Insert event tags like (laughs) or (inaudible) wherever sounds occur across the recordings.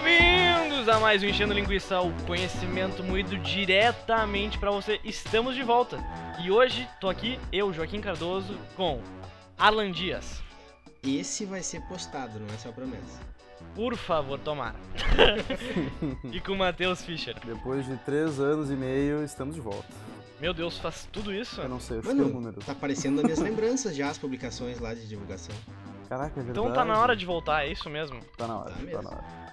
Bem-vindos a mais um Enchendo Linguiça, o conhecimento moído diretamente pra você. Estamos de volta. E hoje tô aqui, eu, Joaquim Cardoso, com Alan Dias. Esse vai ser postado, não é só promessa. Por favor, tomara. (laughs) e com Matheus Fischer. Depois de três anos e meio, estamos de volta. Meu Deus, faz tudo isso? Eu não sei, eu Mano, o número. Tá aparecendo nas minhas lembranças já as publicações lá de divulgação. Caraca, é verdade. Então tá na hora de voltar, é isso mesmo? Tá na hora, Tá tá, na hora.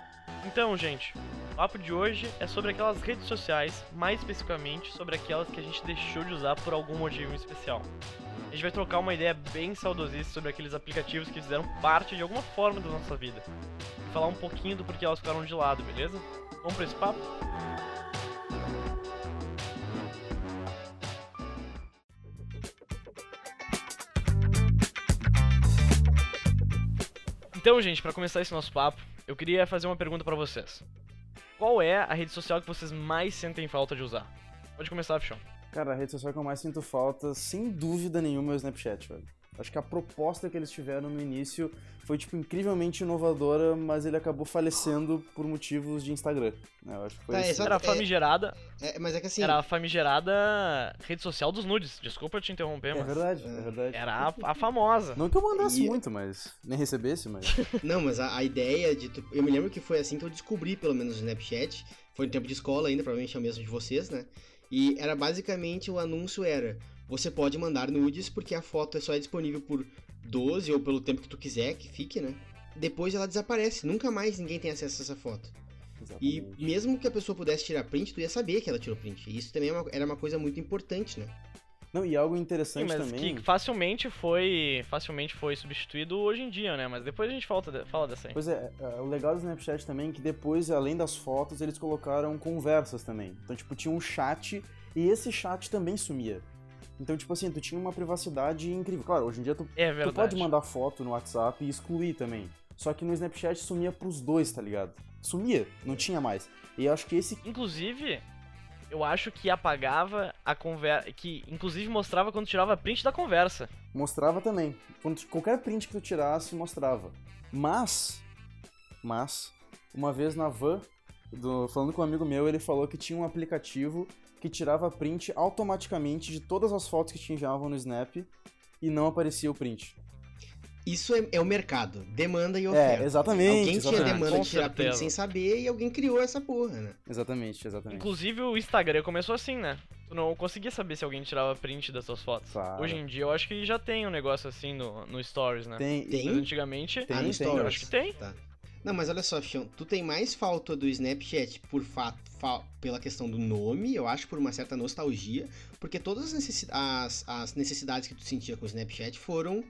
Então, gente, o papo de hoje é sobre aquelas redes sociais, mais especificamente sobre aquelas que a gente deixou de usar por algum motivo especial. A gente vai trocar uma ideia bem saudosista sobre aqueles aplicativos que fizeram parte de alguma forma da nossa vida. E falar um pouquinho do porquê elas ficaram de lado, beleza? Vamos pra esse papo? Então, gente, pra começar esse nosso papo, eu queria fazer uma pergunta pra vocês. Qual é a rede social que vocês mais sentem falta de usar? Pode começar, Fichão. Cara, a rede social que eu mais sinto falta, sem dúvida nenhuma, é o Snapchat, velho. Acho que a proposta que eles tiveram no início foi, tipo, incrivelmente inovadora, mas ele acabou falecendo por motivos de Instagram. né? Eu acho que foi Tá, isso. Era a famigerada, É, mas é que assim. era a famigerada rede social dos nudes. Desculpa te interromper, É mas verdade, É. é verdade. era a, a famosa. Não que eu mandasse E- muito, mas... Nem recebesse, mas... (laughs) Não, mas a, a ideia de. tu- Eu me lembro que foi assim que eu descobri, pelo menos, o Snapchat. Foi no tempo de escola ainda, provavelmente é o mesmo de vocês, né? E era basicamente o anúncio era: você pode mandar nudes porque a foto só é disponível por 12 ou pelo tempo que tu quiser que fique, né? Depois ela desaparece, nunca mais ninguém tem acesso a essa foto. E Exatamente. mesmo que a pessoa pudesse tirar print, tu ia saber que ela tirou print. E isso também é uma- era uma coisa muito importante, né? Não, e algo Sim, interessante mas também... que facilmente foi facilmente foi substituído hoje em dia, né? Mas depois a gente falta de- fala dessa aí. Pois é, é, o legal do Snapchat também é que depois, além das fotos, eles colocaram conversas também. Então, tipo, tinha um chat e esse chat também sumia. Então, tipo assim, tu tinha uma privacidade incrível. Claro, hoje em dia tu, É tu pode mandar foto no WhatsApp e excluir também. Só que no Snapchat sumia pros dois, tá ligado? Sumia, não tinha mais. E eu acho que esse. Inclusive, eu acho que apagava a conversa. Que inclusive mostrava quando tirava print da conversa. Mostrava também. Quando, qualquer print que tu tirasse, mostrava. Mas, mas, uma vez na van, do- falando com um amigo meu, ele falou que tinha um aplicativo que tirava print automaticamente de todas as fotos que te enviavam no Snap e não aparecia o print. Isso é, é o mercado. Demanda e oferta. É, exatamente. Alguém tinha exatamente. demanda Com de tirar print certeza. sem saber e alguém criou essa porra, né? Exatamente, exatamente. Inclusive o Instagram começou assim, né? Tu não conseguia saber se alguém tirava print das suas fotos. Claro. Hoje em dia eu acho que já tem um negócio assim no, no Stories, né? Tem, Tem? Mas antigamente. Tem, ah, no tem, Stories. eu acho que tem. Tá. Não, mas olha só, Fion, tu tem mais falta do Snapchat por fato, fa- pela questão do nome, eu acho por uma certa nostalgia, porque todas as, necessi- as- as necessidades que tu sentia com o Snapchat foram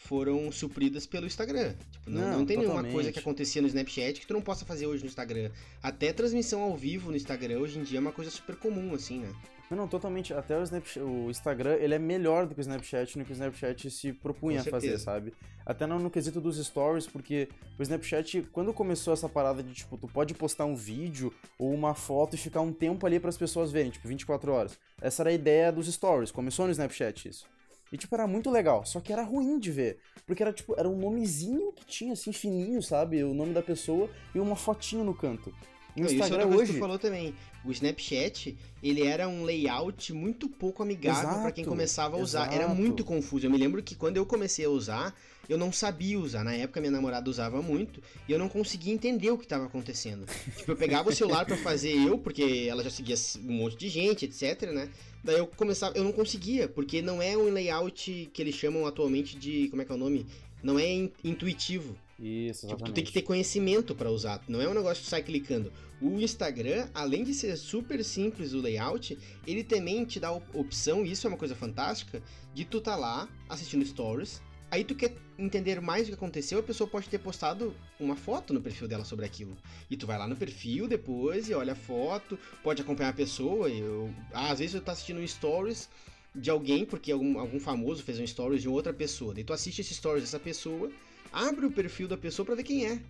foram supridas pelo Instagram. Tipo, não, Não, não tem nenhuma totalmente. coisa que acontecia no Snapchat que tu não possa fazer hoje no Instagram. Até transmissão ao vivo no Instagram hoje em dia é uma coisa super comum, assim, né? Não, não, totalmente. Até o, Snapchat, o Instagram, ele é melhor do que o Snapchat no que o Snapchat se propunha a fazer, sabe? Até no, no quesito dos stories, porque o Snapchat, quando começou essa parada de, tipo, tu pode postar um vídeo ou uma foto e ficar um tempo ali para as pessoas verem, tipo, 24 horas. Essa era a ideia dos stories. Começou no Snapchat isso. E, tipo, era muito legal, só que era ruim de ver. Porque era, tipo, era um nomezinho que tinha, assim, fininho, sabe? O nome da pessoa e uma fotinho no canto. No Não, isso é Instagram coisa que hoje... tu falou também. O Snapchat, ele era um layout muito pouco amigável pra quem começava a usar. Era exato. muito confuso. Eu me lembro que quando eu comecei a usar, eu não sabia usar. Na época minha namorada usava muito e eu não conseguia entender o que estava acontecendo. (laughs) tipo, eu pegava o celular pra fazer eu, porque ela já seguia um monte de gente, etc, né? Daí eu começava, eu não conseguia, porque não é um layout que eles chamam atualmente de, como é que é o nome? Não é in- intuitivo. Isso, Tipo, exatamente. tu tem que ter conhecimento pra usar. Não é um negócio que tu sai clicando. O Instagram, além de ser super simples o layout, ele também te dá a op- opção, e isso é uma coisa fantástica, de tu tá lá assistindo stories. Aí tu quer entender mais o que aconteceu, a pessoa pode ter postado uma foto no perfil dela sobre aquilo. E tu vai lá no perfil depois e olha a foto, pode acompanhar a pessoa. Eu, às vezes eu tô assistindo stories de alguém, porque algum, algum famoso fez um stories de outra pessoa. Daí tu assiste esse stories dessa pessoa, abre o perfil da pessoa pra ver quem é.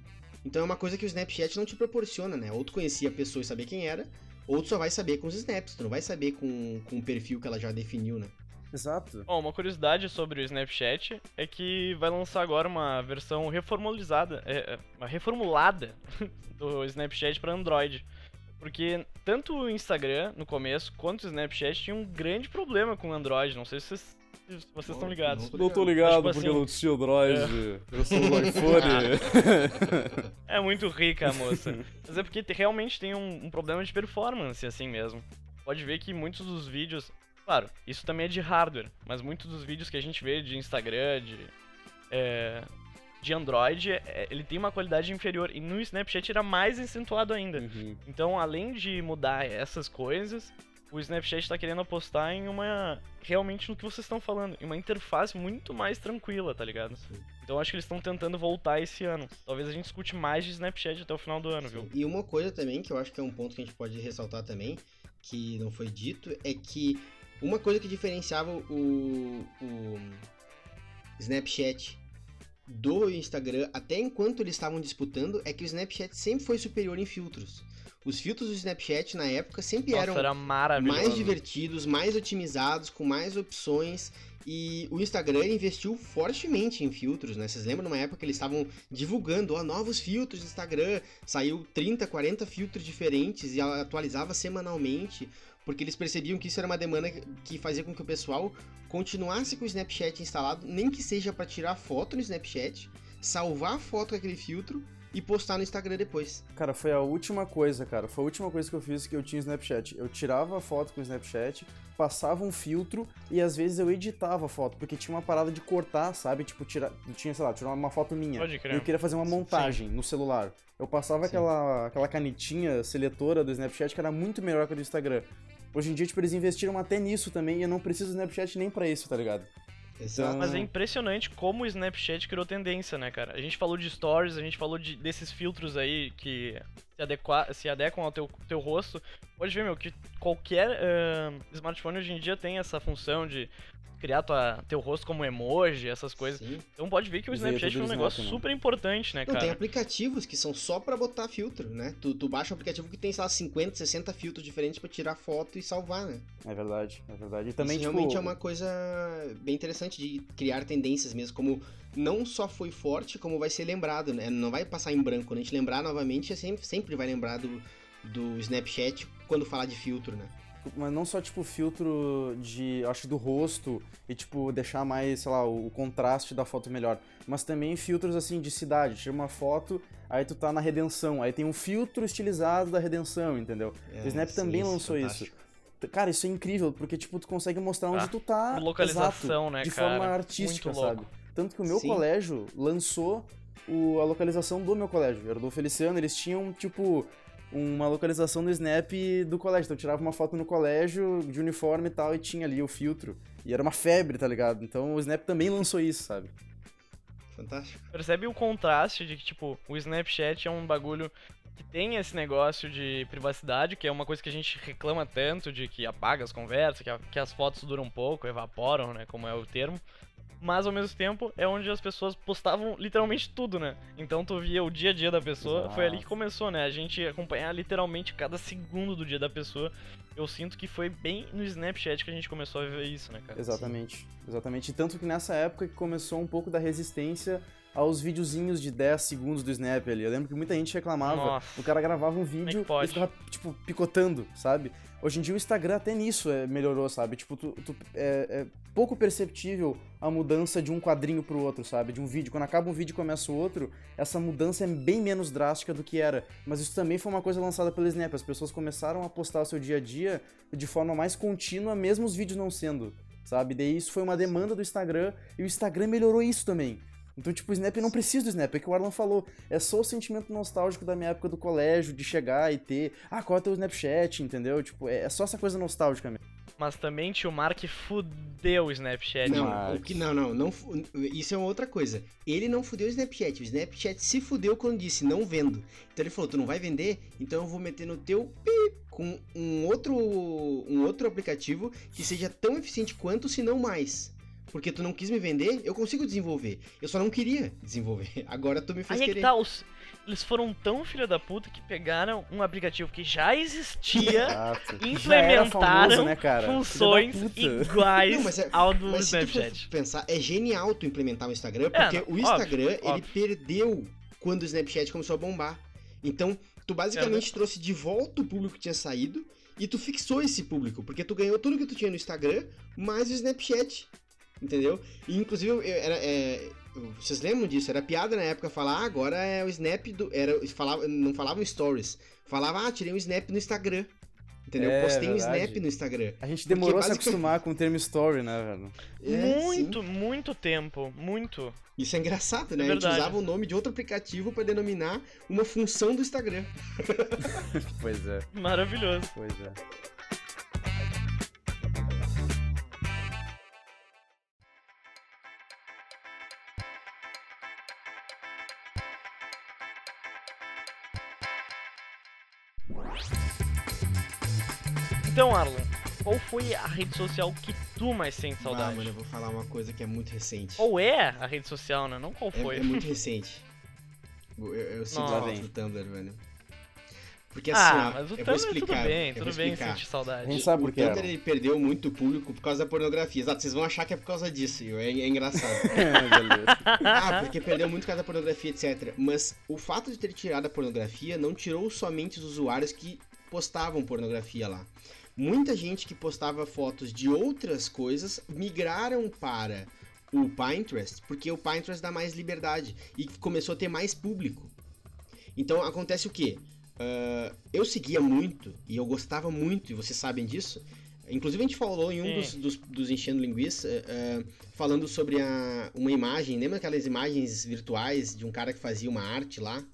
Então é uma coisa que o Snapchat não te proporciona, né? Ou tu conhecia a pessoa e saber quem era, ou tu só vai saber com os snaps, tu não vai saber com, com o perfil que ela já definiu, né? Exato. Bom, uma curiosidade sobre o Snapchat é que vai lançar agora uma versão reformulada, é, é, uma reformulada (laughs) do Snapchat para Android. Porque tanto o Instagram, no começo, quanto o Snapchat tinham um grande problema com o Android. Não sei se vocês, se vocês estão ligados. não Não tô ligado Tipo porque assim, eu não tinha Android. Eu sou do iPhone. (laughs) É muito rica a moça. Mas é porque te- realmente tem um, um problema de performance, assim mesmo. Pode ver que muitos dos vídeos. Claro, isso também é de hardware, mas muitos dos vídeos que a gente vê de Instagram, de. é, de Android, é, ele tem uma qualidade inferior. E no Snapchat era mais acentuado ainda. Uhum. Então, além de mudar essas coisas, o Snapchat está querendo apostar em uma. Realmente no que vocês estão falando, em uma interface muito mais tranquila, tá ligado? Sim. Então acho que eles estão tentando voltar esse ano. Talvez a gente escute mais de Snapchat até o final do ano, viu? E uma coisa também, que eu acho que é um ponto que a gente pode ressaltar também, que não foi dito, é que uma coisa que diferenciava o, o Snapchat do Instagram, até enquanto eles estavam disputando, é que o Snapchat sempre foi superior em filtros. Os filtros do Snapchat na época sempre Nossa, eram era mais divertidos, mais otimizados, com mais opções. E o Instagram investiu fortemente em filtros, né? Vocês lembram numa época que eles estavam divulgando, ó, novos filtros do Instagram, saiu 30, 40 filtros diferentes e atualizava semanalmente, porque eles percebiam que isso era uma demanda que fazia com que o pessoal continuasse com o Snapchat instalado, nem que seja para tirar foto no Snapchat, salvar a foto com aquele filtro e postar no Instagram depois. Cara, foi a última coisa, cara. Foi a última coisa que eu fiz que eu tinha Snapchat. Eu tirava a foto com o Snapchat, passava um filtro e às vezes eu editava a foto, porque tinha uma parada de cortar, sabe? Tipo, tirar. Tinha, sei lá, tirar uma foto minha. Pode E crer. eu queria fazer uma montagem no celular. Eu passava Sim. aquela, aquela canetinha seletora do Snapchat que era muito melhor que a do Instagram. Hoje em dia, tipo, eles investiram até nisso também e eu não preciso do Snapchat nem pra isso, tá ligado? Exato. Mas é impressionante como o Snapchat criou tendência, né, cara? A gente falou de stories, a gente falou de, desses filtros aí que se, adequa, se adequam ao teu, teu rosto. Pode ver, meu, que qualquer ah, smartphone hoje em dia tem essa função de criar tua, teu rosto como emoji, essas coisas. Sim. Então pode ver que o Snapchat foi um negócio Snap, né? super importante, né, Não, tem cara? aplicativos que são só pra botar filtro, né? Tu, tu baixa um aplicativo que tem, sei lá, 50, 60 filtros diferentes pra tirar foto e salvar, né? É verdade, é verdade. E também, Isso tipo, realmente é uma coisa bem interessante de criar tendências mesmo, como não só foi forte, como vai ser lembrado, né? Não vai passar em branco. Quando a gente lembrar novamente, é sempre, sempre vai lembrar do, do Snapchat quando falar de filtro, né? Mas não só, tipo, filtro de, acho, do rosto e, tipo, deixar mais, sei lá, o, contraste da foto melhor. Mas também filtros, assim, de cidade. Tira uma foto, aí tu tá na redenção. Aí tem um filtro estilizado da redenção, entendeu? É, o Snap sim, também isso, lançou isso. fantástico. Cara, isso é incrível, porque, tipo, tu consegue mostrar onde Ah, tu tá. localização, exato, né, De cara? forma artística, Muito louco. sabe? Tanto que o meu Sim. colégio lançou o- a localização do meu colégio. Era do Feliciano, eles tinham, tipo, uma localização do Snap do colégio. Então eu tirava uma foto no colégio, de uniforme e tal, e tinha ali o filtro. E era uma febre, tá ligado? Então o Snap também lançou isso, sabe? Fantástico. Percebe o contraste de que, tipo, o Snapchat é um bagulho que tem esse negócio de privacidade, que é uma coisa que a gente reclama tanto, de que apaga as conversas, que, a- que as fotos duram pouco, evaporam, né, como é o termo. Mas ao mesmo tempo é onde as pessoas postavam literalmente tudo, né? Então tu via o dia a dia da pessoa, foi ali que começou, né? A gente acompanhar literalmente cada segundo do dia da pessoa. Eu sinto que foi bem no Snapchat que a gente começou a ver isso, né, cara? Exatamente. Exatamente. Tanto que nessa época que começou um pouco da resistência aos videozinhos de 10 segundos do Snap ali. Eu lembro que muita gente reclamava. Nossa. O cara gravava um é vídeo pode? e ficava, tipo, picotando, sabe? Hoje em dia o Instagram até nisso é, melhorou, sabe? Tipo, tu, tu- é, é pouco perceptível a mudança de um quadrinho pro outro, sabe? De um vídeo. Quando acaba um vídeo e começa o outro, essa mudança é bem menos drástica do que era. Mas isso também foi uma coisa lançada pelo Snap. As pessoas começaram a postar o seu dia a dia de forma mais contínua, mesmo os vídeos não sendo, sabe? Daí isso foi uma demanda do Instagram e o Instagram melhorou isso também. Então, tipo, o Snap não precisa do Snap, é que o Arlan falou. É só o sentimento nostálgico da minha época do colégio, de chegar e ter. Ah, qual é o teu Snapchat, entendeu? Tipo, é é só essa coisa nostálgica mesmo. Mas também tio Mark fudeu o Snapchat. Não, o que, não, não, não. Isso é uma outra coisa. Ele não fudeu o Snapchat. O Snapchat se fudeu quando disse não vendo. Então ele falou: tu não vai vender? Então eu vou meter no teu pi com um outro, um outro aplicativo que seja tão eficiente quanto, se não mais. Porque tu não quis me vender, eu consigo desenvolver. Eu só não queria desenvolver. (laughs) Agora tu me fez Aí é querer. que tá, os... eles foram tão filha da puta que pegaram um aplicativo que já existia, (laughs) implementaram famoso, né, funções puta. Não, iguais mas é- ao do Mas se tu Snapchat. pensar, é genial tu implementar o Instagram, porque não, o óbvio, Instagram, ele óbvio. perdeu quando o Snapchat começou a bombar. Então, tu basicamente trouxe de volta o público que tinha saído e tu fixou esse público, porque tu ganhou tudo que tu tinha no Instagram, mais o Snapchat. Entendeu? E inclusive eu- era, é, vocês lembram disso? Era piada na época falar, ah, agora é o Snap do. Era, falava, não falavam stories. Falava, ah, tirei um Snap no Instagram. Entendeu? É, Postei um verdade. Snap no Instagram. A gente Porque demorou a se basic- acostumar com o termo story, né, velho? É, muito, muito tempo. Muito. Isso é engraçado, né? É a gente usava o nome de outro aplicativo pra denominar uma função do Instagram. (laughs) Pois é, Maravilhoso. pois é. Então, Arlon, qual foi a rede social que tu mais sente Ah, saudade? mano, eu vou falar uma coisa que é muito recente. Qual é a rede social, né? Não qual É, foi. é muito recente. Eu, eu sinto falta do Tumblr, velho. Porque assim, ah, ó, mas o eu vou Tumblr explicar. tudo bem, eu tudo vou bem sentir saudade. gente sabe por o que Tumblr ele perdeu muito público por causa da pornografia. Exato, vocês vão achar que é por causa disso. e É, é engraçado. (laughs) Ah, porque perdeu muito por causa da pornografia, etc. Mas o fato de ter tirado a pornografia não tirou somente os usuários que postavam pornografia lá. Muita gente que postava fotos de outras coisas migraram para o Pinterest, porque o Pinterest dá mais liberdade e começou a ter mais público. Então acontece o quê? Ah, eu seguia muito e eu gostava muito, e vocês sabem disso. Inclusive a gente falou em um dos, dos, dos Enchendo Linguiça, ah, falando sobre a, uma imagem, lembra aquelas imagens virtuais de um cara que fazia uma arte lá?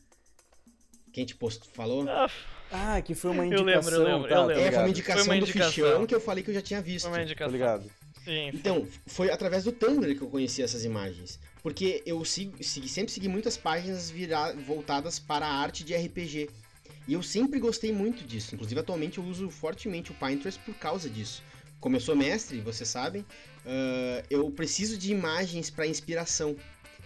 Que a gente post, falou? Ah, Ah, que foi uma Eu lembro, indicação, eu lembro, tá, eu tá lembro. é, foi uma indicação, Foi uma do indicação. fichão que eu falei que eu já tinha visto. foi uma Tô indicação. ligado. Sim. Então, foi através do Tumblr que eu conheci essas imagens. Porque eu sigo, sempre segui muitas páginas vira- voltadas para a arte de RPG. E eu sempre gostei muito disso. Inclusive, atualmente eu uso fortemente o Pinterest por causa disso. Como eu sou mestre, vocês sabem, ah, eu preciso de imagens para inspiração.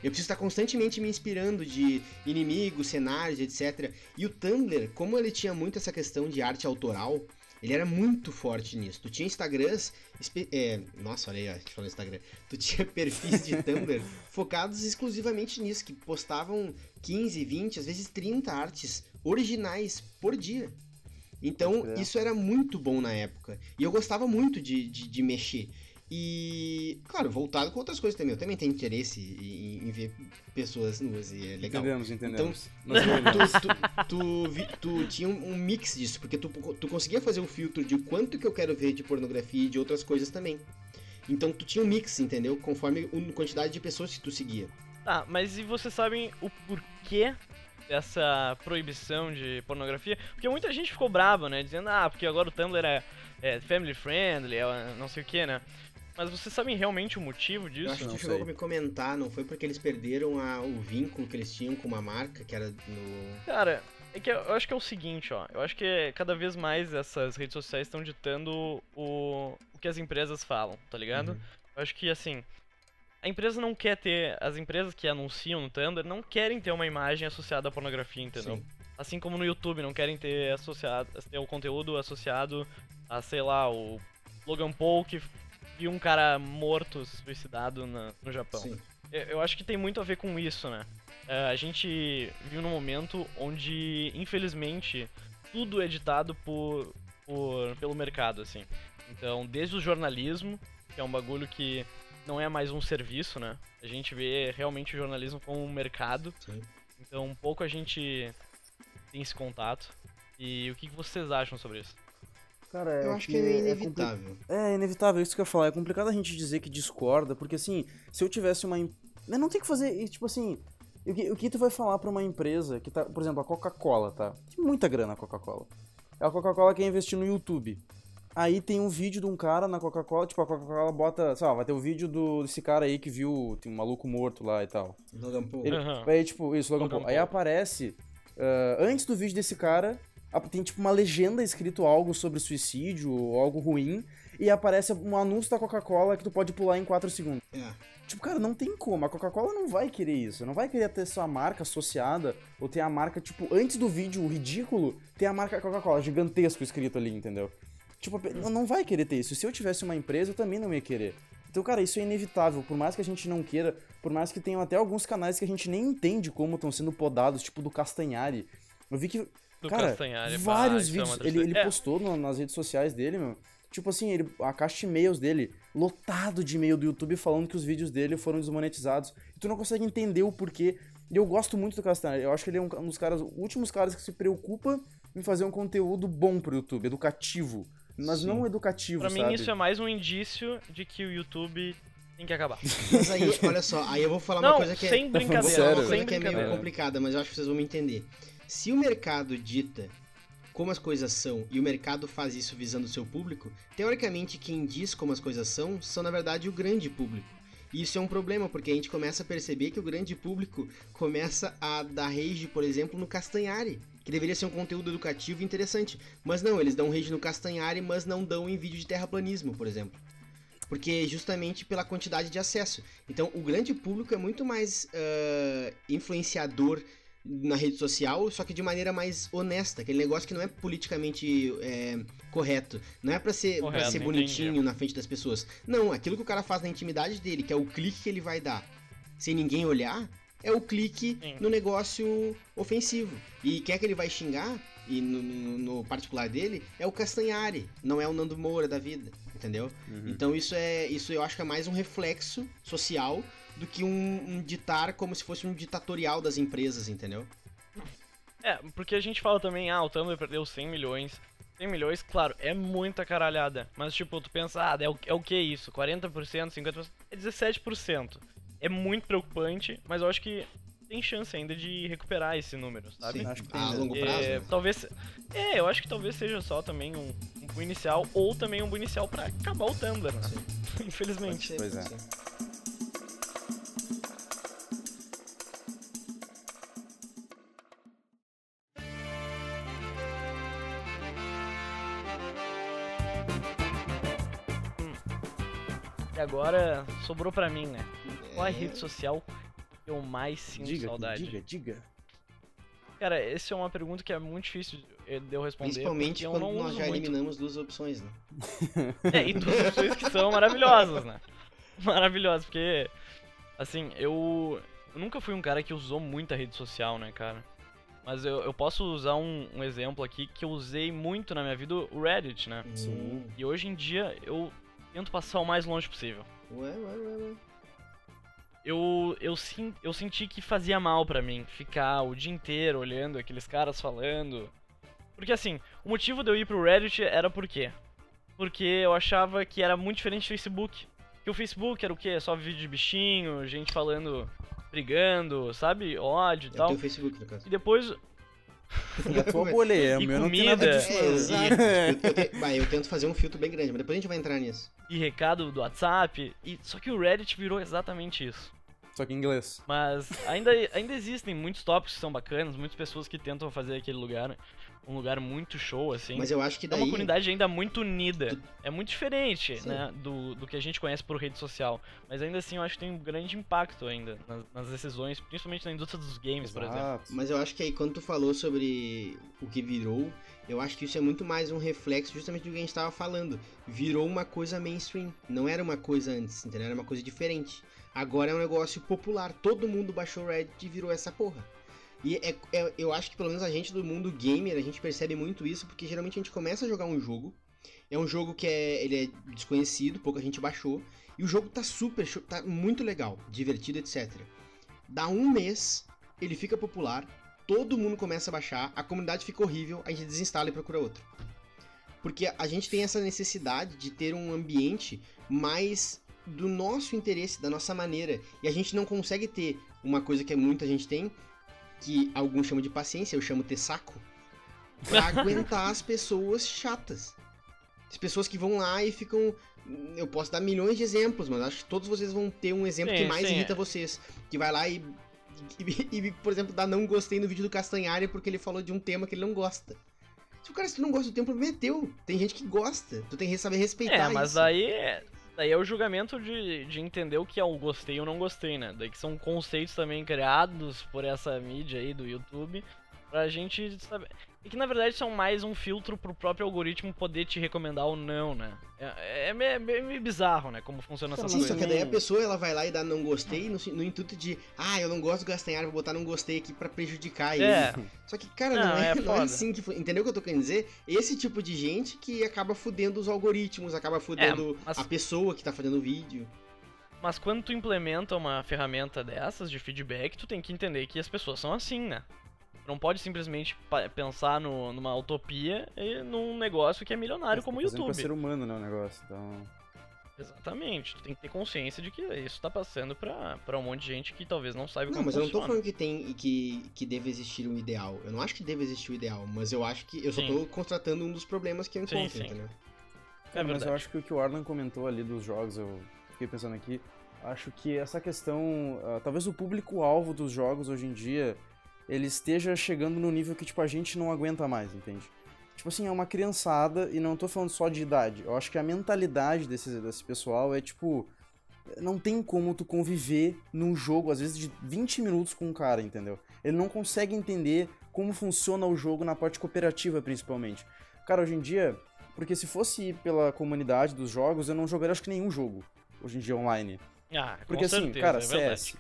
Eu preciso estar constantemente me inspirando de inimigos, cenários, etc. E o Tumblr, como ele tinha muito essa questão de arte autoral, ele era muito forte nisso. Tu tinha Instagrams. é, nossa, olha aí, a gente falou Instagram. Tu tinha (laughs) perfis de Tumblr focados exclusivamente nisso, que postavam 15, 20, às vezes 30 artes originais por dia. Então, isso era muito bom na época. E eu gostava muito de, de, de mexer. E, claro, voltado com outras coisas também. Eu também tenho interesse em, em ver pessoas nuas e é legal. Entendemos, entendemos. Então, tu, tu, tu, vi- tu tinha um, um mix disso, porque tu, tu conseguia fazer o filtro de quanto que eu quero ver de pornografia e de outras coisas também. Então tu tinha um mix, entendeu? Conforme a quantidade de pessoas que tu seguia. Tá, mas e vocês sabem o porquê dessa proibição de pornografia? Porque muita gente ficou brava, né? Dizendo, ah, porque agora o Tumblr é, é family friendly, é não sei o que, né? Mas vocês sabem realmente o motivo Eu disso? acho que não tu chegou a me comentar, não foi porque eles perderam a- o vínculo que eles tinham com uma marca, que era no. Cara, é que eu eu acho que é o seguinte, ó. Eu acho que cada vez mais essas redes sociais estão ditando o, o que as empresas falam, tá ligado? Uhum. Eu acho que assim. A empresa não quer ter. As empresas que anunciam no Tumblr não querem ter uma imagem associada à pornografia, entendeu? Sim. Assim como no YouTube não querem ter associado. ter o conteúdo associado a, sei lá, o Logan Paul que viu um cara morto, suicidado na- no Japão. Sim. Eu, eu acho que tem muito a ver com isso, né? É, a gente vive num momento onde, infelizmente, tudo é ditado por, por, pelo mercado, assim. Então, desde o jornalismo, que é um bagulho que não é mais um serviço, né? A gente vê realmente o jornalismo como um mercado. Sim. Então, um pouco a gente tem esse contato. E o que vocês acham sobre isso? Cara, é Eu acho que que é compli- inevitável. É inevitável, isso que eu ia falar. É complicado a gente dizer que discorda, porque assim, se eu tivesse uma. Não tem que fazer. Tipo assim, o que, o que tu vai falar pra uma empresa que tá. Por exemplo, a Coca-Cola, tá? Tem muita grana a Coca-Cola. A Coca-Cola quer investir no YouTube. Aí tem um vídeo de um cara na Coca-Cola, tipo, a Coca-Cola bota. Sei lá, vai ter o vídeo do, desse cara aí que viu. Tem um maluco morto lá e tal. Logan Paul. Ele- Aham. Aí, tipo, isso, Logan, Logan Paul. Aí Paul. aparece, ah, antes do vídeo desse cara, tem tipo uma legenda escrito algo sobre suicídio ou algo ruim. e aparece um anúncio da Coca-Cola que tu pode pular em 4 segundos. É. Tipo, cara, não tem como. A Coca-Cola não vai querer isso. Não vai querer ter sua marca associada ou ter a marca, tipo, antes do vídeo, ridículo, ter a marca Coca-Cola gigantesco escrito ali, entendeu? Tipo, não, não vai querer ter isso. Se eu tivesse uma empresa, eu também não ia querer. Então, cara, isso é inevitável. Por mais que a gente não queira, por mais que tenham até alguns canais que a gente nem entende como estão sendo podados, tipo do Castanhari. Eu vi que, Do cara, Castanhari, vários é uma vídeos. ele tristeza. ele É. postou no- nas redes sociais dele, meu. Tipo assim, ele, a caixa de e-mails dele, lotado de e-mail do YouTube falando que os vídeos dele foram desmonetizados. E tu não consegue entender o porquê. E eu gosto muito do Castanhari. Eu acho que ele é um, um dos caras, últimos caras que se preocupa em fazer um conteúdo bom pro YouTube, educativo. Mas Sim. não educativo, Pra mim, sabe? isso é mais um indício de que o YouTube tem que acabar. Mas aí, olha só, aí eu vou falar uma Não, coisa que é. sem brincadeira. Uma coisa Sem que é meio complicada, mas eu acho que vocês vão me entender. Se o mercado dita como as coisas são e o mercado faz isso visando o seu público, teoricamente quem diz como as coisas são são na verdade o grande público. E isso é um problema, porque a gente começa a perceber que o grande público começa a dar rage, por exemplo, no Castanhari, que deveria ser um conteúdo educativo interessante. Mas não, eles dão rage no Castanhari, mas não dão em vídeo de terraplanismo, por exemplo. Porque justamente pela quantidade de acesso. Então, o grande público é muito mais ah, influenciador na rede social, só que de maneira mais honesta. Aquele negócio que não é politicamente é, correto. Não é pra ser, pra Correto, ser entendi. bonitinho na frente das pessoas. Não, aquilo que o cara faz na intimidade dele, que é o clique que ele vai dar sem ninguém olhar, é o clique Sim. no negócio ofensivo. E quem é que ele vai xingar, e no, no- no particular dele, é o Castanhari, não é o Nando Moura da vida, entendeu? Uhum. Então isso é. Isso eu acho que é mais um reflexo social do que um, um ditar como se fosse um ditatorial das empresas, entendeu? É, porque a gente fala também, ah, o Tumblr perdeu 100 milhões. 100 milhões, claro, é muita caralhada. Mas, tipo, tu pensa, ah, é o, é o que isso? 40%, 50%? É 17%. É muito preocupante, mas eu acho que tem chance ainda de recuperar esse número, sabe? Sim. Acho que tem a mesmo. longo prazo. É, né? talvez. É, eu acho que talvez seja só também um, um inicial, ou também um inicial pra acabar o Tumblr, né? (laughs) Infelizmente. ser, Pois é. Agora sobrou pra mim, né? Qual é a rede social que eu mais sinto Diga, saudade? diga, diga. Cara, essa é uma pergunta que é muito difícil de eu responder. Principalmente eu quando nós já muito. eliminamos duas opções, né? (laughs) É, e duas opções que são maravilhosas, né? (laughs) Maravilhosas, porque, assim, eu, eu nunca fui um cara que usou muita rede social, né, cara? Mas eu, eu posso usar um, um exemplo aqui que eu usei muito na minha vida, o Reddit, né? Sim. E hoje em dia eu tento passar o mais longe possível. Ué, ué, ué, ué. Eu, eu, sim, eu senti que fazia mal pra mim ficar o dia inteiro olhando aqueles caras falando. Porque assim, o motivo de eu ir pro Reddit era por quê? Porque eu achava que era muito diferente do Facebook. Que o Facebook era o quê? Só vídeo de bichinho, gente falando, brigando, sabe? Ódio e É o tal. teu Facebook, no caso. E depois, E a tua bolha, é, o meu não tem nada comida. disso. É, exato. Eu, eu te- vai, eu tento fazer um filtro bem grande, mas depois a gente vai entrar nisso. e recado do WhatsApp. E, só que o Reddit virou exatamente isso. Só que em inglês. Mas ainda, ainda existem muitos tópicos que são bacanas, muitas pessoas que tentam fazer aquele lugar um lugar muito show, assim. Mas eu acho que é daí. uma comunidade ainda muito unida. É muito diferente, Sim. né, do, do que a gente conhece por rede social. Mas ainda assim, eu acho que tem um grande impacto ainda nas, nas decisões, principalmente na indústria dos games, por exemplo. Exato. Mas eu acho que aí quando tu falou sobre o que virou, eu acho que isso é muito mais um reflexo justamente do que a gente tava falando. Virou uma coisa mainstream. Não era uma coisa antes, entendeu? Era uma coisa diferente. Agora é um negócio popular. Todo mundo baixou o Reddit e virou essa porra. E é, é- eu acho que pelo menos a gente do mundo gamer, a gente percebe muito isso, porque geralmente a gente começa a jogar um jogo. É um jogo que é, ele é desconhecido, pouca gente baixou. E o jogo tá super, tá muito legal, divertido, etc. Dá um mês, ele fica popular, todo mundo começa a baixar, a comunidade fica horrível, a gente desinstala e procura outro. Porque a gente tem essa necessidade de ter um ambiente mais do nosso interesse, da nossa maneira. E a gente não consegue ter uma coisa que muita gente tem, que alguns chamam de paciência, eu chamo ter saco, pra (laughs) aguentar as pessoas chatas. As pessoas que vão lá e ficam. Eu posso dar milhões de exemplos, mas acho que todos vocês vão ter um exemplo Sim, que mais sim, irrita é. vocês. Que vai lá e, e, e, por exemplo, dá não gostei no vídeo do Castanhari porque ele falou de um tema que ele não gosta. Se o cara, se tu não gosta do tempo, o problema é teu. Tem gente que gosta. Tu tem que saber respeitar É, mas isso. aí é, daí é o julgamento de, de entender o que é o gostei ou não gostei, né? Daí que são conceitos também criados por essa mídia aí do YouTube pra gente saber. E que na verdade são mais um filtro pro próprio algoritmo poder te recomendar ou não, né? É, é meio, meio bizarro, né? Como funciona essa Sim, coisa. só que daí a pessoa ela vai lá e dá não gostei no, no intuito de, ah, eu não gosto do Gastanhar, vou botar não gostei aqui pra prejudicar ele. É, Só que, cara, não, Não, é, é não é assim que. Entendeu o que eu tô querendo dizer? Esse tipo de gente que acaba fudendo os algoritmos, acaba fudendo É, mas- a pessoa que tá fazendo o vídeo. mas quando tu implementa uma ferramenta dessas de feedback, tu tem que entender que as pessoas são assim, né? Não pode simplesmente pensar no- numa utopia e num negócio que é milionário como o Fazendo pra YouTube. ser humano, né, o negócio. Então... Exatamente, tu tem que ter consciência de que isso tá passando pra, pra um monte de gente que talvez não saiba Não, como mas eu não tô funciona. falando que tem que, que deve existir um ideal. Eu não acho que deve existir o ideal, mas eu acho que. Eu só Sim. tô constatando um dos problemas que eu Sim, encontro, sim. entendeu? É Cara, mas eu acho que o que o Arlan comentou ali dos jogos, eu fiquei pensando aqui, acho que essa questão, ah, talvez o público-alvo dos jogos hoje em dia, ele esteja chegando no nível que, tipo, a gente não aguenta mais, entende? Tipo assim, é uma criançada, e não tô falando só de idade, eu acho que a mentalidade desse, desse pessoal é, tipo, não tem como tu conviver num jogo, às vezes, de 20 minutos com um cara, entendeu? Ele não consegue entender como funciona o jogo na parte cooperativa, principalmente. Cara, hoje em dia, porque se fosse pela comunidade dos jogos, eu não jogaria acho que nenhum jogo hoje em dia online. Ah, Porque assim, certeza, cara, é. CS.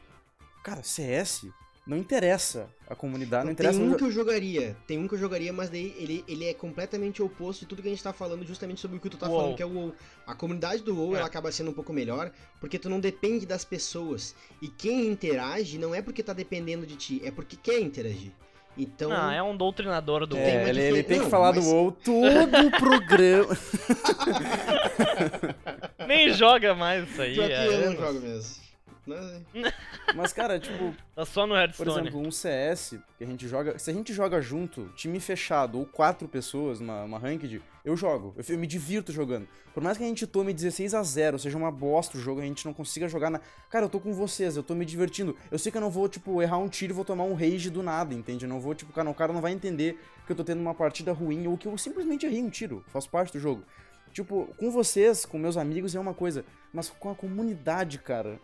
Cara, CS não interessa a comunidade, não tem interessa. um no que eu jogaria, tem um que eu jogaria, mas daí ele, ele é completamente oposto de tudo que a gente tá falando, justamente sobre o que tu tá WoW. falando, que é o WoW. A comunidade do WoW, É. ela acaba sendo um pouco melhor, porque tu não depende das pessoas. E quem interage não é porque tá dependendo de ti, é porque quer interagir. Então, Ah, é um doutrinador do tem É, uma ele, ele difer- tem não, que falar mas- do WoW todo o programa. (laughs) Nem joga mais isso aí. pior que é, eu não é, jogo mesmo. Mas, (laughs) Mas, cara, tipo, Tá só no por Hearthstone. exemplo, um CS que a gente joga. Se a gente joga junto, time fechado ou quatro pessoas, uma, uma ranked, eu jogo. Eu, eu me divirto jogando. Por mais que a gente tome 16 a 0 seja uma bosta o jogo, a gente não consiga jogar na. Cara, eu tô com vocês, eu tô me divertindo. Eu sei que eu não vou, tipo, errar um tiro e vou tomar um rage do nada, entende? Eu não vou, tipo, cara, o cara não vai entender que eu tô tendo uma partida ruim ou que eu simplesmente errei um tiro. Faz parte do jogo. Tipo, com vocês, com meus amigos é uma coisa, mas com a comunidade, cara,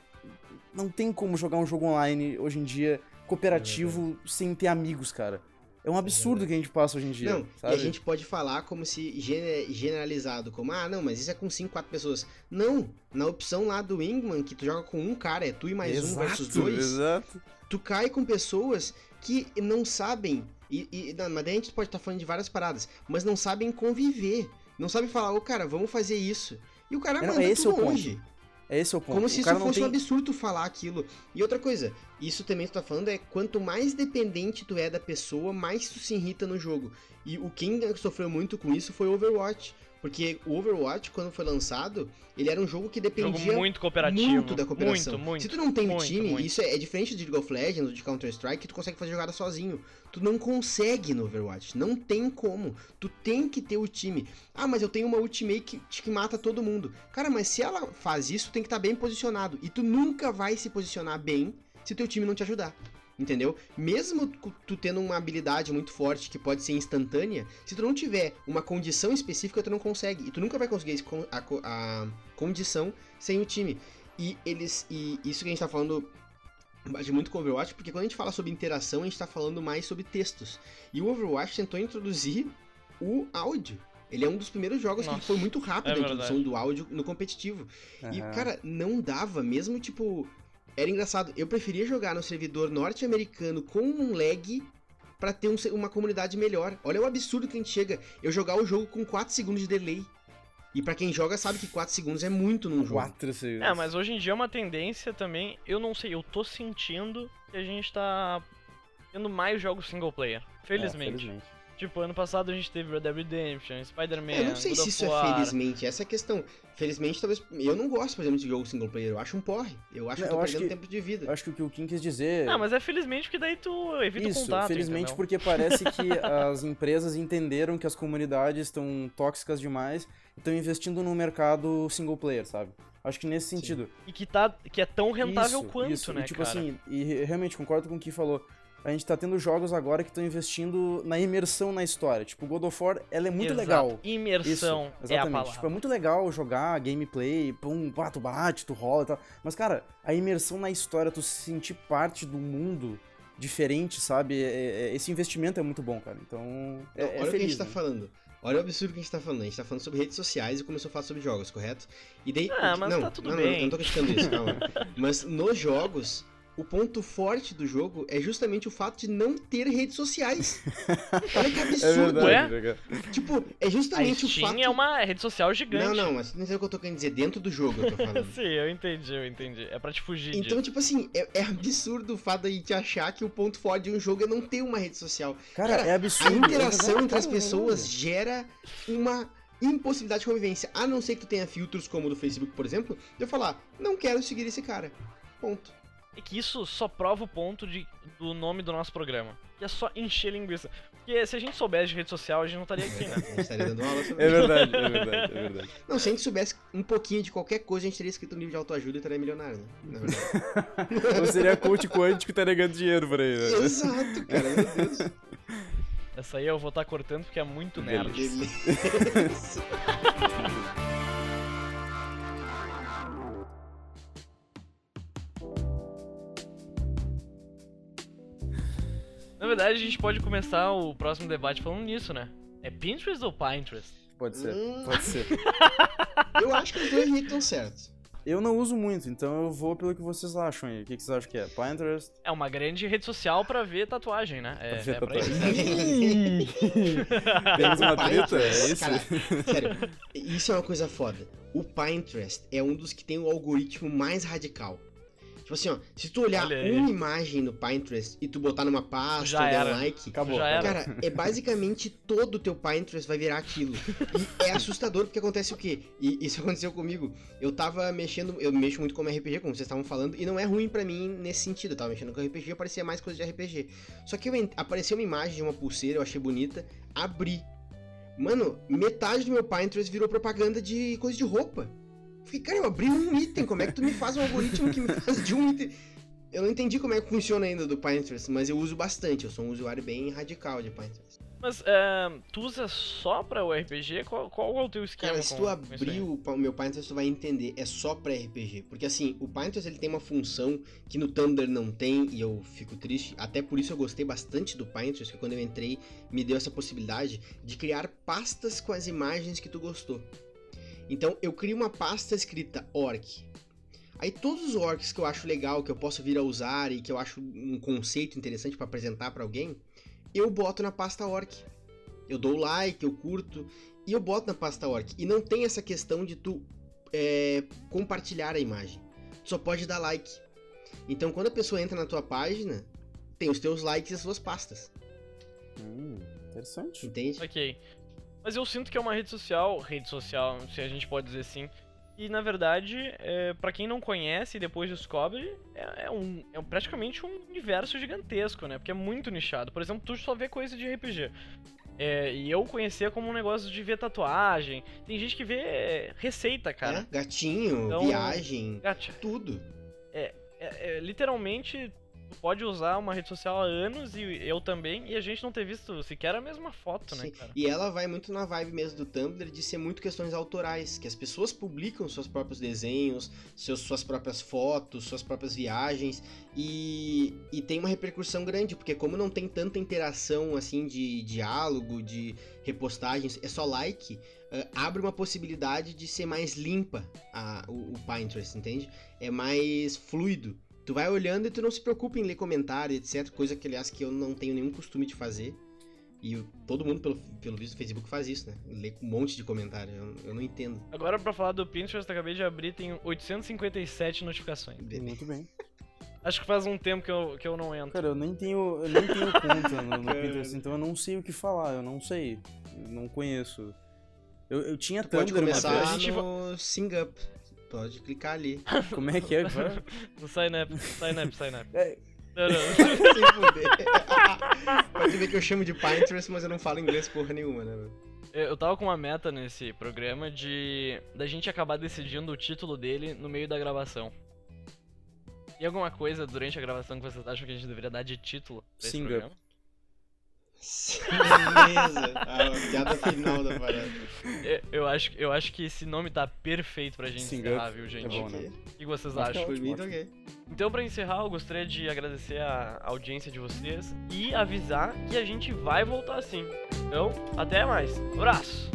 não tem como jogar um jogo online hoje em dia cooperativo sem ter amigos, cara. É um absurdo que a gente passa hoje em dia. não, sabe? e a gente pode falar como se gene- generalizado, como, ah, não, mas isso é com 5, 4 pessoas. Não, na opção lá do Wingman, que tu joga com um cara, é tu e mais um versus dois, Exato. tu cai com pessoas que não sabem, e, e não, mas daí a gente pode estar falando de várias paradas, mas não sabem conviver. Não sabem falar, ô cara, vamos fazer isso. E o cara Não, manda esse tu é o ponto. É esse é o ponto. Como o se isso fosse tem... um absurdo falar aquilo. E outra coisa, isso também tu tá falando é quanto mais dependente tu é da pessoa, mais tu se irrita no jogo. E o quem sofreu muito com isso foi o Overwatch. Porque o Overwatch, quando foi lançado, ele era um jogo que dependia Jogo muito cooperativo. muito da cooperação. Muito, muito. Se tu não tem muito, time, muito. isso é, é diferente de League of Legends ou de Counter-Strike, que tu consegue fazer jogada sozinho. Tu não consegue no Overwatch. Não tem como. Tu tem que ter o time. Ah, mas eu tenho uma ultimate que, que mata todo mundo. Cara, mas se ela faz isso, tu tem que estar bem posicionado. E tu nunca vai se posicionar bem se teu time não te ajudar. Entendeu? Mesmo tu tendo uma habilidade muito forte que pode ser instantânea, se tu não tiver uma condição específica, tu não consegue. E tu nunca vai conseguir a, a condição sem o time. E eles. E isso que a gente tá falando bate muito com o Overwatch, porque quando a gente fala sobre interação, a gente tá falando mais sobre textos. E o Overwatch tentou introduzir o áudio. Ele é um dos primeiros jogos que Nossa, foi muito rápido é a introdução verdade. do áudio no competitivo. E, Aham. cara, não dava, mesmo tipo. Era engraçado. Eu preferia jogar no servidor norte-americano com um lag pra ter um uma comunidade melhor. Olha o absurdo que a gente chega. Eu jogar o jogo com 4 segundos de delay. E pra quem joga sabe que 4 segundos é muito num jogo. Quatro segundos. É, mas hoje em dia é uma tendência também. Eu não sei, eu tô sentindo que a gente tá tendo mais jogos single player. É, Felizmente. Tipo, ano passado a gente teve Red Dead Redemption, Spider-Man. Eu não sei God se isso é War. felizmente. Essa é a questão. Felizmente, talvez. Eu não gosto, por exemplo, de jogo single player. Eu acho um porre. Eu acho Não, que eu tô perdendo que- tempo de vida. Eu acho que o que o Kim quis dizer. Ah, mas é felizmente porque daí tu evita o Isso, contato. felizmente entendeu? porque parece (laughs) que as empresas entenderam que as comunidades estão tóxicas demais e estão investindo no mercado single player, sabe? Acho que nesse sentido. E que, tá, que é tão rentável Isso, quanto, isso. né, e, tipo cara? assim, e re- realmente concordo com o que falou. A gente tá tendo jogos agora que estão investindo na imersão na história. Tipo, God of War, ela é muito Exato. legal. Imersão Isso, é a exatamente. palavra. Tipo, é muito legal jogar gameplay, pum, pá, tu bate, tu rola e tal. Mas, cara, a imersão na história, tu se sentir parte do mundo diferente, sabe? É- é- esse investimento é muito bom, cara. Então, é, Não, é olha o que a feliz, gente tá né? falando. Olha o absurdo que a gente tá falando. A gente tá falando sobre redes sociais e começou a falar sobre jogos, correto? E daí. Ah, mas não, tá tudo não, bem. Não, eu não tô criticando isso, calma. (laughs) mas nos jogos, o ponto forte do jogo é justamente o fato de não ter redes sociais. (laughs) Olha que É absurdo. Ué? verdade, né, Tipo, é A justamente o fato. é uma rede social gigante. Não, não, mas não sei o que eu tô querendo dizer. Dentro do jogo eu tô falando. (laughs) Sim, eu entendi, eu entendi. É pra te fugir Então, disso. tipo assim, é, é absurdo o fato de a gente achar que o ponto forte de um jogo é não ter uma rede social. Cara, é A absurdo. interação é entre as pessoas gera uma impossibilidade de convivência. A não ser que tu tenha filtros como o do Facebook, por exemplo, de eu falar, não quero seguir esse cara. Ponto. É que isso só prova o ponto de, do nome do nosso programa. Que é só encher linguiça. Porque se a gente soubesse de rede social, a gente não estaria aqui, né? (laughs) A gente estaria dando aula sobre É verdade, é verdade, é verdade. Não, se a gente soubesse um pouquinho de qualquer coisa, a gente teria escrito um livro de autoajuda e estaria milionário, né? Na verdade. Ou seria coach quântico que tá negando dinheiro por aí, né? Exato, cara, meu Deus. Essa aí eu vou estar cortando porque é muito nerd. Beleza. (laughs) Na verdade, a gente pode começar o próximo debate falando nisso, né? É Pinterest ou Pinterest? Pode ser, Hum. pode ser. (laughs) Eu acho que os dois estão certos. Eu não uso muito, então eu vou pelo que vocês acham aí. O que, que vocês acham que é? Pinterest? É uma grande rede social pra ver tatuagem, né? É, Pra ver é pra isso. (laughs) Temos uma treta? É isso? Cara, sério, isso é uma coisa foda. O Pinterest é um dos que tem o algoritmo mais radical. Tipo assim, ó, se tu olhar uma imagem no Pinterest e tu botar numa pasta Já der era. like, Acabou. Já era. cara, é basicamente todo o teu Pinterest vai virar aquilo. E é assustador porque acontece o quê? E isso (laughs) aconteceu comigo. Eu tava mexendo, eu mexo muito com RPG, como vocês estavam falando, e não é ruim pra mim nesse sentido. Eu tava mexendo com RPG, aparecia mais coisa de RPG. Só que eu ent- apareceu uma imagem de uma pulseira, eu achei bonita, abri. Mano, metade do meu Pinterest virou propaganda de coisa de roupa. Fiquei, cara, eu abri um item, como é que tu me faz um algoritmo que me (laughs) faz de um item? Eu não entendi como é que funciona ainda do Pinterest, mas eu uso bastante, eu sou um usuário bem radical de Pinterest. Mas é, tu usa só pra o RPG? Qual, qual é o teu esquema? Cara, se tu abrir o, o meu Pinterest, tu vai entender, é só pra RPG. Porque assim, o Pinterest ele tem uma função que no Tumblr não tem, e eu fico triste. Até por isso eu gostei bastante do Pinterest, que quando eu entrei, me deu essa possibilidade de criar pastas com as imagens que tu gostou. Então eu crio uma pasta escrita orc. Aí todos os orcs que eu acho legal, que eu posso vir a usar e que eu acho um conceito interessante pra apresentar pra alguém, eu boto na pasta orc. Eu dou like, eu curto e eu boto na pasta orc. E não tem essa questão de tu é, compartilhar a imagem. Tu só pode dar like. Então quando a pessoa entra na tua página, tem os teus likes e as suas pastas. Hum, interessante. Entende? Ok. Mas eu sinto que é uma rede social, rede social, se a gente pode dizer assim. E na verdade, é, para quem não conhece e depois descobre, é, é um, é praticamente um universo gigantesco, né? Porque é muito nichado. Por exemplo, tu só vê coisa de RPG. É, e eu conhecia como um negócio de ver tatuagem. Tem gente que vê receita, cara. É, gatinho, Então- viagem, tudo. É, é, literalmente, tu pode usar uma rede social há anos e eu também, e a gente não ter visto sequer a mesma foto, né, Sim. cara? E ela vai muito na vibe mesmo do Tumblr de ser muito questões autorais, que as pessoas publicam seus próprios desenhos, seus, suas próprias fotos, suas próprias viagens, e, e tem uma repercussão grande, porque como não tem tanta interação assim de diálogo, de repostagens, é só like, eh, abre uma possibilidade de ser mais limpa a, o, o Pinterest, entende? É mais fluido. Tu vai olhando e tu não se preocupa em ler comentário, etc. Coisa que, aliás, que eu não tenho nenhum costume de fazer. E o- todo mundo, pelo, pelo visto, do Facebook faz isso, né? Lê um monte de comentário. Eu, eu não entendo. Agora, pra falar do Pinterest, eu acabei de abrir, tem 857 notificações. Muito bem. Acho que faz um tempo que eu, que eu não entro. Cara, eu nem tenho, eu nem tenho conta no, no Pinterest, então eu não sei o que falar, eu não sei. Eu não conheço. Eu, eu tinha Tu pode Tumblr uma começar gente no Sing Up. Pode clicar ali. (laughs) Como é que é? No (laughs) sign up, sign up, sign up. É, Não, não. (laughs) Se fuder. Pode ver que eu chamo de Pinterest, mas eu não falo inglês porra nenhuma, né? Eu eu tava com uma meta nesse programa de da gente acabar decidindo o título dele no meio da gravação. E alguma coisa durante a gravação que vocês acham que a gente deveria dar de título pra esse Singa. programa? Beleza. (laughs) A piada final da parada. Eu, acho, eu acho que esse nome tá perfeito pra gente Sing encerrar, viu, É gente? bom, né? O que vocês acham? é Por mim, ótimo. ok. Então, pra encerrar, eu gostaria de agradecer a audiência de vocês e avisar que a gente vai voltar sim. Então, até mais. Abraço!